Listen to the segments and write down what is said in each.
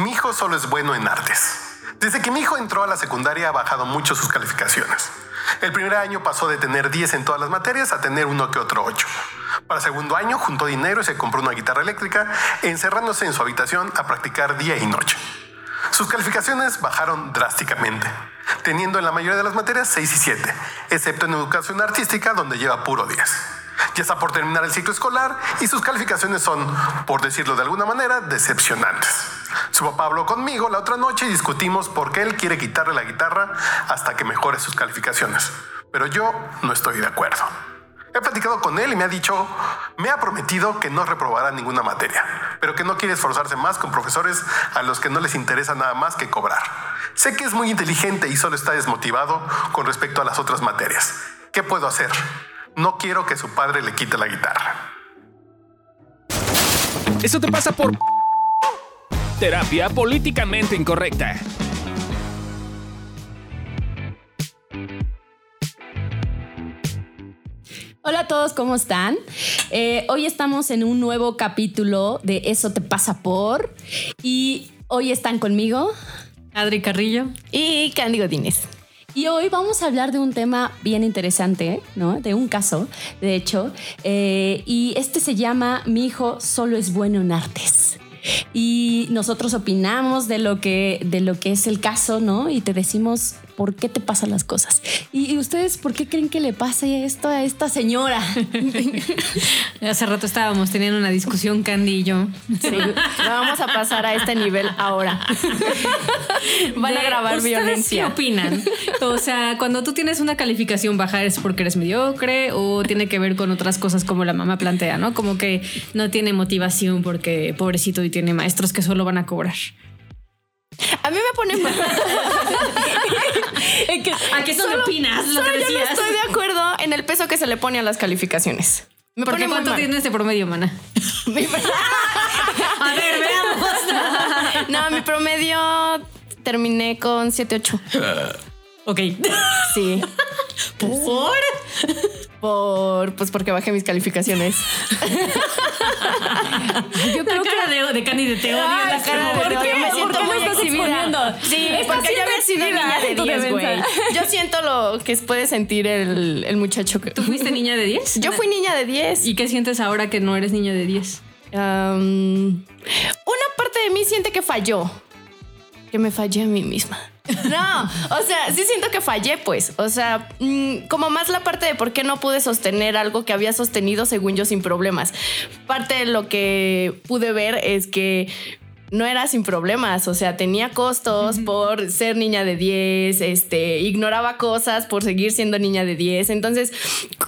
Mi hijo solo es bueno en artes. Desde que mi hijo entró a la secundaria ha bajado mucho sus calificaciones. El primer año pasó de tener 10 en todas las materias a tener uno que otro 8. Para segundo año juntó dinero y se compró una guitarra eléctrica, encerrándose en su habitación a practicar día y noche. Sus calificaciones bajaron drásticamente, teniendo en la mayoría de las materias 6 y 7, excepto en educación artística donde lleva puro 10. Ya está por terminar el ciclo escolar y sus calificaciones son, por decirlo de alguna manera, decepcionantes. Su papá habló conmigo la otra noche y discutimos por qué él quiere quitarle la guitarra hasta que mejore sus calificaciones. Pero yo no estoy de acuerdo. He platicado con él y me ha dicho, me ha prometido que no reprobará ninguna materia, pero que no quiere esforzarse más con profesores a los que no les interesa nada más que cobrar. Sé que es muy inteligente y solo está desmotivado con respecto a las otras materias. ¿Qué puedo hacer? No quiero que su padre le quite la guitarra. Eso te pasa por terapia políticamente incorrecta. Hola a todos, ¿cómo están? Eh, hoy estamos en un nuevo capítulo de Eso te pasa por y hoy están conmigo Adri Carrillo y Candy Godínez. Y hoy vamos a hablar de un tema bien interesante, ¿no? De un caso, de hecho, eh, y este se llama Mi hijo solo es bueno en artes. Y nosotros opinamos de lo que, de lo que es el caso, ¿no? Y te decimos por qué te pasan las cosas. ¿Y, ustedes por qué creen que le pase esto a esta señora? Hace rato estábamos teniendo una discusión, Candy y yo. Sí, vamos a pasar a este nivel ahora. Van a grabar violencia. ¿Qué opinan? O sea, cuando tú tienes una calificación baja, ¿es porque eres mediocre o tiene que ver con otras cosas como la mamá plantea, ¿no? Como que no tiene motivación porque pobrecito y tiene maestros que solo van a cobrar. A mí me pone mal. ¿A qué son opinas? Lo que yo no estoy de acuerdo en el peso que se le pone a las calificaciones. Me ¿Por qué cuánto tiene este promedio, mana? a ver, veamos. no, mi promedio terminé con 7-8. ok. Sí. ¿Por? Por, pues porque bajé mis calificaciones. Yo creo la cara que... de, de Candy de te la cara de ¿Por qué? me siento muy exhibida. Sí, porque yo había sido niña de 10, güey. Yo siento lo que puede sentir el, el muchacho. Que... ¿Tú fuiste niña de 10? Yo fui niña de 10. ¿Y qué sientes ahora que no eres niña de 10? una parte de mí siente que falló. Que me fallé a mí misma. No, o sea, sí siento que fallé, pues. O sea, mm, como más la parte de por qué no pude sostener algo que había sostenido según yo sin problemas. Parte de lo que pude ver es que no era sin problemas, o sea, tenía costos por ser niña de 10, este, ignoraba cosas por seguir siendo niña de 10, entonces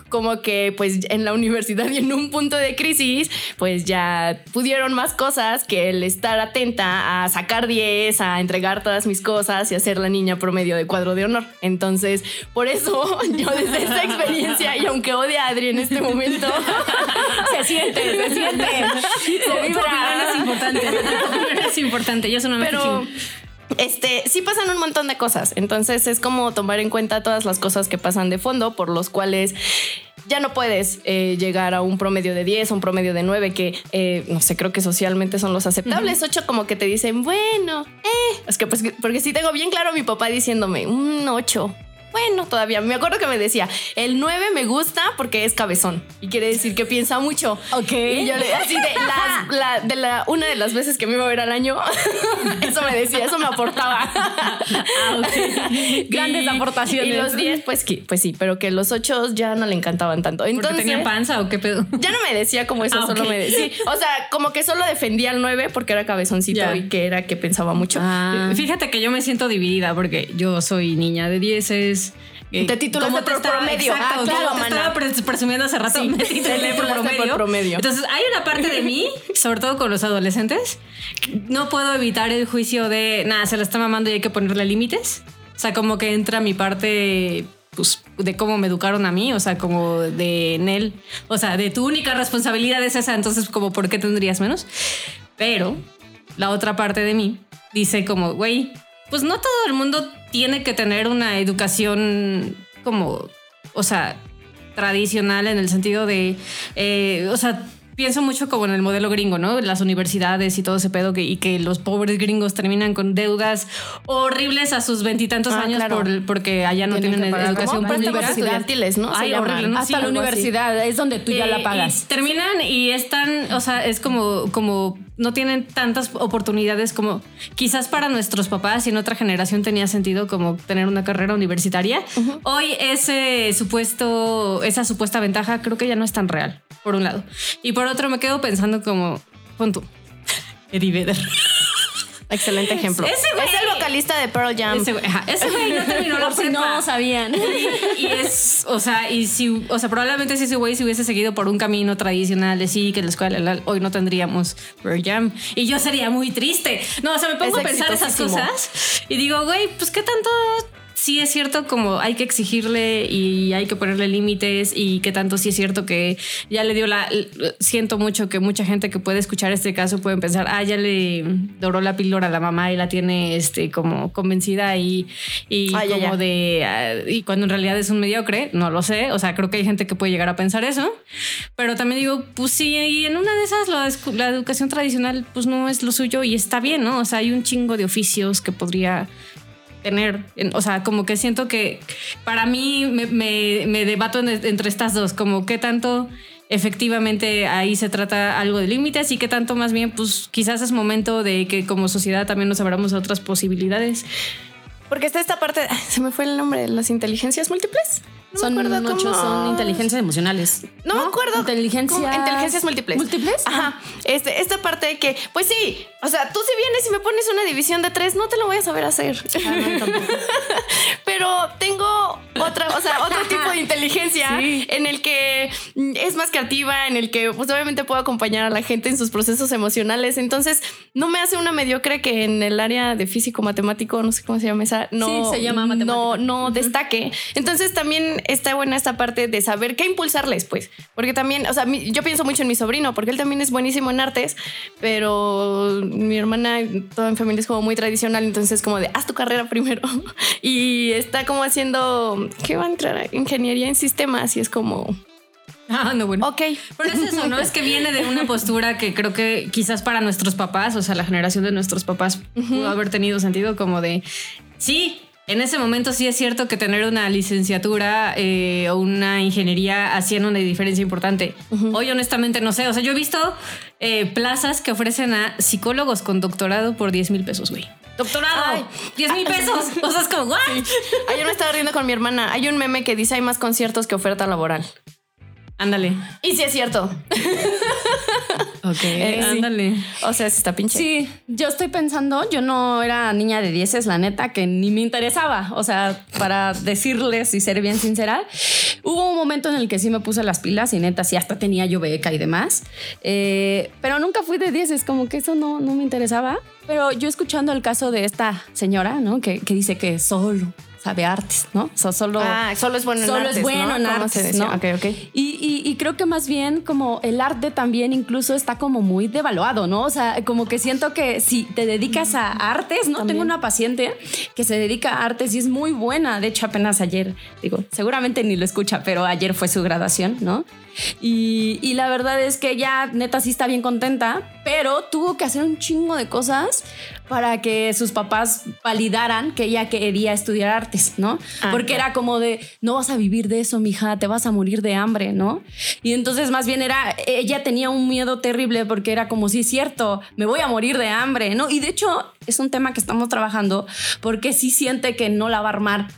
como que pues en la universidad y en un punto de crisis, pues ya pudieron más cosas que el estar atenta a sacar 10, a entregar todas mis cosas y a ser la niña promedio de cuadro de honor. Entonces, por eso yo desde esta experiencia y aunque odie a Adri en este momento, se siente, se siente, se vibra, es importante es importante, yo soy una Pero, este, sí pasan un montón de cosas. Entonces es como tomar en cuenta todas las cosas que pasan de fondo, por los cuales ya no puedes eh, llegar a un promedio de 10, un promedio de 9, que eh, no sé, creo que socialmente son los aceptables. 8 como que te dicen, bueno, eh. Es que pues, porque sí tengo bien claro a mi papá diciéndome, un 8 bueno, todavía me acuerdo que me decía, el 9 me gusta porque es cabezón y quiere decir que piensa mucho. Ok. Y yo le así de, la, de la, una de las veces que me iba a ver al año, eso me decía, eso me aportaba. Ah, Grandes aportaciones. Y los 10, pues, pues sí, pero que los 8 ya no le encantaban tanto. Entonces, tenía panza o qué pedo? Ya no me decía como eso, ah, solo me decía. o sea, como que solo defendía al 9 porque era cabezoncito y que era que pensaba mucho. Ah. Fíjate que yo me siento dividida porque yo soy niña de 10 te titulaste por promedio. Exacto, ah, claro, te estaba presumiendo hace rato. Sí, me titulé por promedio. promedio. Entonces, hay una parte de mí, sobre todo con los adolescentes, no puedo evitar el juicio de, nada, se la está mamando y hay que ponerle límites. O sea, como que entra mi parte pues, de cómo me educaron a mí, o sea, como de Nel, o sea, de tu única responsabilidad es esa, entonces como, ¿por qué tendrías menos? Pero la otra parte de mí dice como, güey, pues no todo el mundo tiene que tener una educación como, o sea, tradicional en el sentido de, eh, o sea, pienso mucho como en el modelo gringo, ¿no? Las universidades y todo ese pedo que, y que los pobres gringos terminan con deudas horribles a sus veintitantos ah, años por, porque allá no tienen, educación pública. estudiantiles, ¿no? Ay, horrible, Hasta la universidad es donde tú ya la eh, pagas. terminan y están, o sea, es como, como no tienen tantas oportunidades como quizás para nuestros papás y en otra generación tenía sentido como tener una carrera universitaria. Hoy ese supuesto, esa supuesta ventaja creo que ya no es tan real, por un lado. Y por otro me quedo pensando como, punto, Eddie Vedder. Excelente ejemplo. Ese es el vocalista de Pearl Jam. Ese güey, no terminó la si no sabían. Y, es, o sea, y si, o sea, probablemente si ese güey se hubiese seguido por un camino tradicional de sí, que la escuela hoy no tendríamos Pearl Jam. Y yo sería muy triste. No, o sea, me pongo a pensar esas cosas y digo, güey, pues qué tanto sí es cierto como hay que exigirle y hay que ponerle límites y que tanto sí es cierto que ya le dio la... Siento mucho que mucha gente que puede escuchar este caso pueden pensar, ah, ya le doró la píldora a la mamá y la tiene este como convencida y, y ah, como de... Ah, y cuando en realidad es un mediocre, no lo sé, o sea, creo que hay gente que puede llegar a pensar eso, pero también digo, pues sí, y en una de esas la, la educación tradicional pues no es lo suyo y está bien, ¿no? O sea, hay un chingo de oficios que podría tener. O sea, como que siento que para mí me, debato entre estas dos, como qué tanto efectivamente ahí se trata algo de límites y qué tanto más bien, pues quizás es momento de que como sociedad también nos abramos a otras posibilidades. Porque está esta parte, se me fue el nombre, las inteligencias múltiples son muchos, son inteligencias emocionales. No, me acuerdo. Inteligencia... Inteligencias múltiples. ¿Múltiples? Ajá. Este, esta parte de que, pues sí, o sea, tú si vienes y me pones una división de tres, no te lo voy a saber hacer. Ah, Pero tengo otra, o sea, otro tipo de inteligencia en el que es más creativa, en el que pues obviamente puedo acompañar a la gente en sus procesos emocionales. Entonces, no me hace una mediocre que en el área de físico matemático, no sé cómo se llama esa, no, se llama no, no destaque. Entonces, también está buena esta parte de saber qué impulsarles, pues. Porque también, o sea, yo pienso mucho en mi sobrino, porque él también es buenísimo en artes, pero mi hermana, toda en familia es como muy tradicional, entonces como de, haz tu carrera primero. y está como haciendo, ¿qué va a entrar? Ingeniería en sistemas y es como... Ah, no, bueno. Ok. Pero es eso, ¿no? Es que viene de una postura que creo que quizás para nuestros papás, o sea, la generación de nuestros papás pudo haber tenido sentido como de, sí, en ese momento sí es cierto que tener una licenciatura eh, o una ingeniería hacían una diferencia importante. Hoy honestamente no sé. O sea, yo he visto eh, plazas que ofrecen a psicólogos con doctorado por 10 mil pesos, güey. Doctorado, 10 mil pesos. o sea, es como, ¿what? Ayer me estaba riendo con mi hermana. Hay un meme que dice hay más conciertos que oferta laboral. Ándale. Y sí es cierto. ok, eh, ándale. O sea, si está pinche. Sí, yo estoy pensando, yo no era niña de dieces, la neta, que ni me interesaba. O sea, para decirles y ser bien sincera, hubo un momento en el que sí me puse las pilas y neta, sí, hasta tenía yo beca y demás. Eh, pero nunca fui de dieces, como que eso no, no me interesaba. Pero yo escuchando el caso de esta señora, ¿no? Que, que dice que solo sabe artes, ¿no? solo, ah, solo es bueno en artes. Solo es bueno en artes, ¿no? Okay, okay. Y, y, creo que más bien como el arte también incluso está como muy devaluado, ¿no? O sea, como que siento que si te dedicas a artes, ¿no? Tengo una paciente que se dedica a artes y es muy buena. De hecho, apenas ayer, digo, seguramente ni lo escucha, pero ayer fue su graduación, ¿no? Y, y, la verdad es que ella neta sí está bien contenta, pero tuvo que hacer un chingo de cosas para que sus papás validaran que ella quería estudiar artes, ¿no? Ah, Porque era como de, no vas a vivir de eso, mija, te vas a morir de hambre, ¿no? Y entonces más bien era, ella tenía un miedo terrible porque era como, sí, es cierto, me voy a morir de hambre, ¿no? Y de hecho es un tema que estamos trabajando porque sí siente que no la va a armar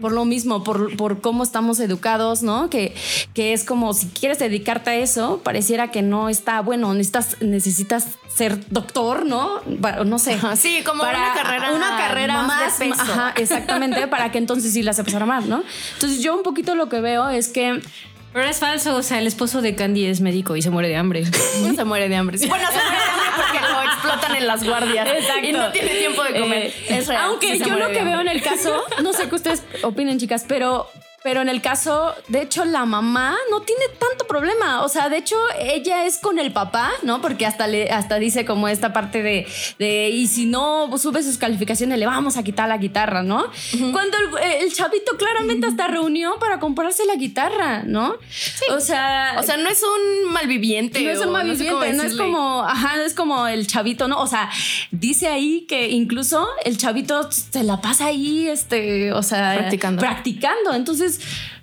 por lo mismo, por, por, cómo estamos educados, ¿no? Que, que es como si quieres dedicarte a eso, pareciera que no está bueno, necesitas, necesitas ser doctor, ¿no? no sé. sí, como una carrera, una carrera más, Ajá, exactamente, para que entonces sí la sepas armar, ¿no? Entonces yo un poquito lo que veo es que pero es falso, o sea, el esposo de Candy es médico y se muere de hambre. se muere de hambre. Bueno, se muere de hambre porque lo explotan en las guardias. Exacto. Y no tiene tiempo de comer. Eh, aunque yo lo que veo en el caso, no sé qué ustedes opinen, chicas, pero pero en el caso, de hecho, la mamá no tiene tanto problema. O sea, de hecho, ella es con el papá, ¿no? Porque hasta, le, hasta dice como esta parte de, de, y si no sube sus calificaciones, le vamos a quitar la guitarra, ¿no? Cuando el, chavito claramente hasta reunió para comprarse la guitarra, ¿no? Sí. O sea... O sea, no es un malviviente. No es un malviviente, no, es como, ajá, no es como el chavito, ¿no? O sea, dice ahí que incluso el chavito se la pasa ahí, este, o sea... Practicando. Practicando. Entonces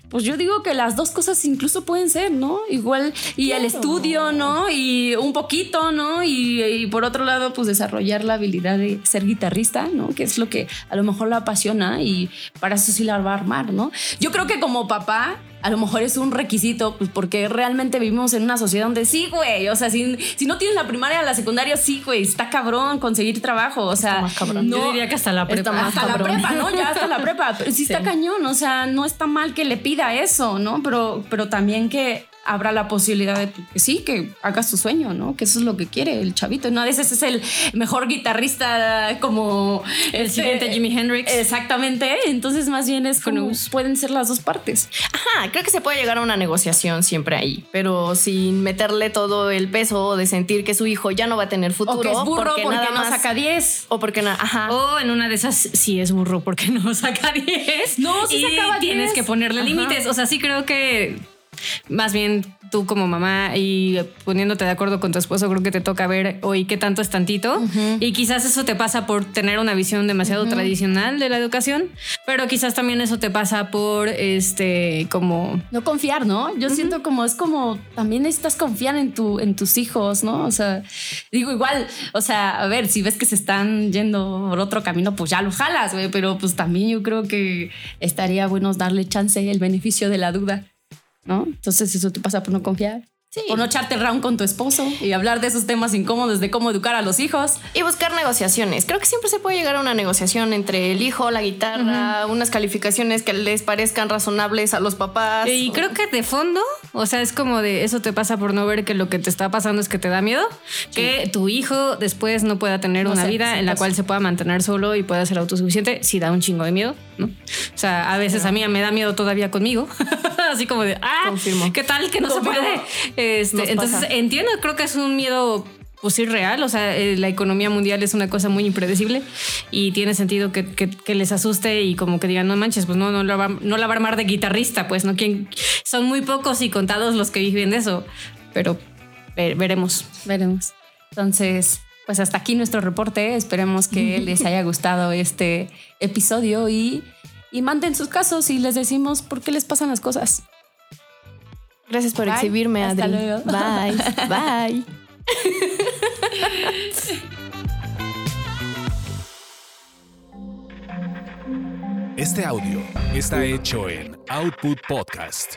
pues yo digo que las dos cosas incluso pueden ser, ¿no? Igual, y el estudio, ¿no? Y un poquito, ¿no? Y, por otro lado, pues desarrollar la habilidad de ser guitarrista, ¿no? Que es lo que a lo mejor la apasiona y para eso sí la va a armar, ¿no? Yo creo que como papá, a lo mejor es un requisito, pues porque realmente vivimos en una sociedad donde sí, güey, o sea, si, si no tienes la primaria, la secundaria, sí, güey, está cabrón conseguir trabajo, o sea, más cabrón. No, Yo diría que hasta la prepa. Más hasta la prepa, ¿no? Ya hasta la prepa, pero sí, está cañón, o sea, no está mal que le pida eso, ¿no? Pero, pero también que habrá la posibilidad de que sí, que hagas su sueño, ¿no? Que eso es lo que quiere el chavito. No, a veces es el mejor guitarrista como el este, siguiente Jimi Hendrix. Exactamente. Entonces, más bien es como pueden ser las dos partes. Ajá, creo que se puede llegar a una negociación siempre ahí, pero sin meterle todo el peso de sentir que su hijo ya no va a tener futuro. O que es burro porque, nada no saca 10. O porque nada, ajá. O en una de esas sí es burro porque no saca 10. No, sí y tienes que ponerle límites. O sea, sí creo que más bien tú como mamá y poniéndote de acuerdo con tu esposo, creo que te toca ver hoy qué tanto es tantito. Y quizás eso te pasa por tener una visión demasiado tradicional de la educación, pero quizás también eso te pasa por este como no confiar, ¿no? Yo siento como es como también necesitas confiar en tu en tus hijos, ¿no? O sea, digo igual, o sea, a ver, si ves que se están yendo por otro camino, pues ya los jalas, güey, pero pues también yo creo que estaría bueno darle chance el beneficio de la duda. ¿No? Entonces eso te pasa por no confiar. Sí. Por no echarte round con tu esposo y hablar de esos temas incómodos de cómo educar a los hijos. Y buscar negociaciones. Creo que siempre se puede llegar a una negociación entre el hijo, la guitarra, unas calificaciones que les parezcan razonables a los papás. Y creo que de fondo, o sea, es como de eso te pasa por no ver que lo que te está pasando es que te da miedo, que tu hijo después no pueda tener una vida en la cual se pueda mantener solo y pueda ser autosuficiente. Si da un chingo de miedo, ¿no? O sea, a veces a mí me da miedo todavía conmigo. Así como de, ah, ¿qué tal que no se puede? Este, entonces entiendo, creo que es un miedo pues irreal, o sea, eh, la economía mundial es una cosa muy impredecible y tiene sentido que, les asuste y como que digan, no manches, pues no, no, la va, no la va a armar de guitarrista, pues no, ¿Quién? son muy pocos y contados los que viven de eso, pero veremos. Veremos. Entonces, pues hasta aquí nuestro reporte, esperemos que les haya gustado este episodio y, y manden sus casos y les decimos por qué les pasan las cosas. Gracias por exhibirme, Hasta Luego. Bye. Bye. Este audio está hecho en Output Podcast.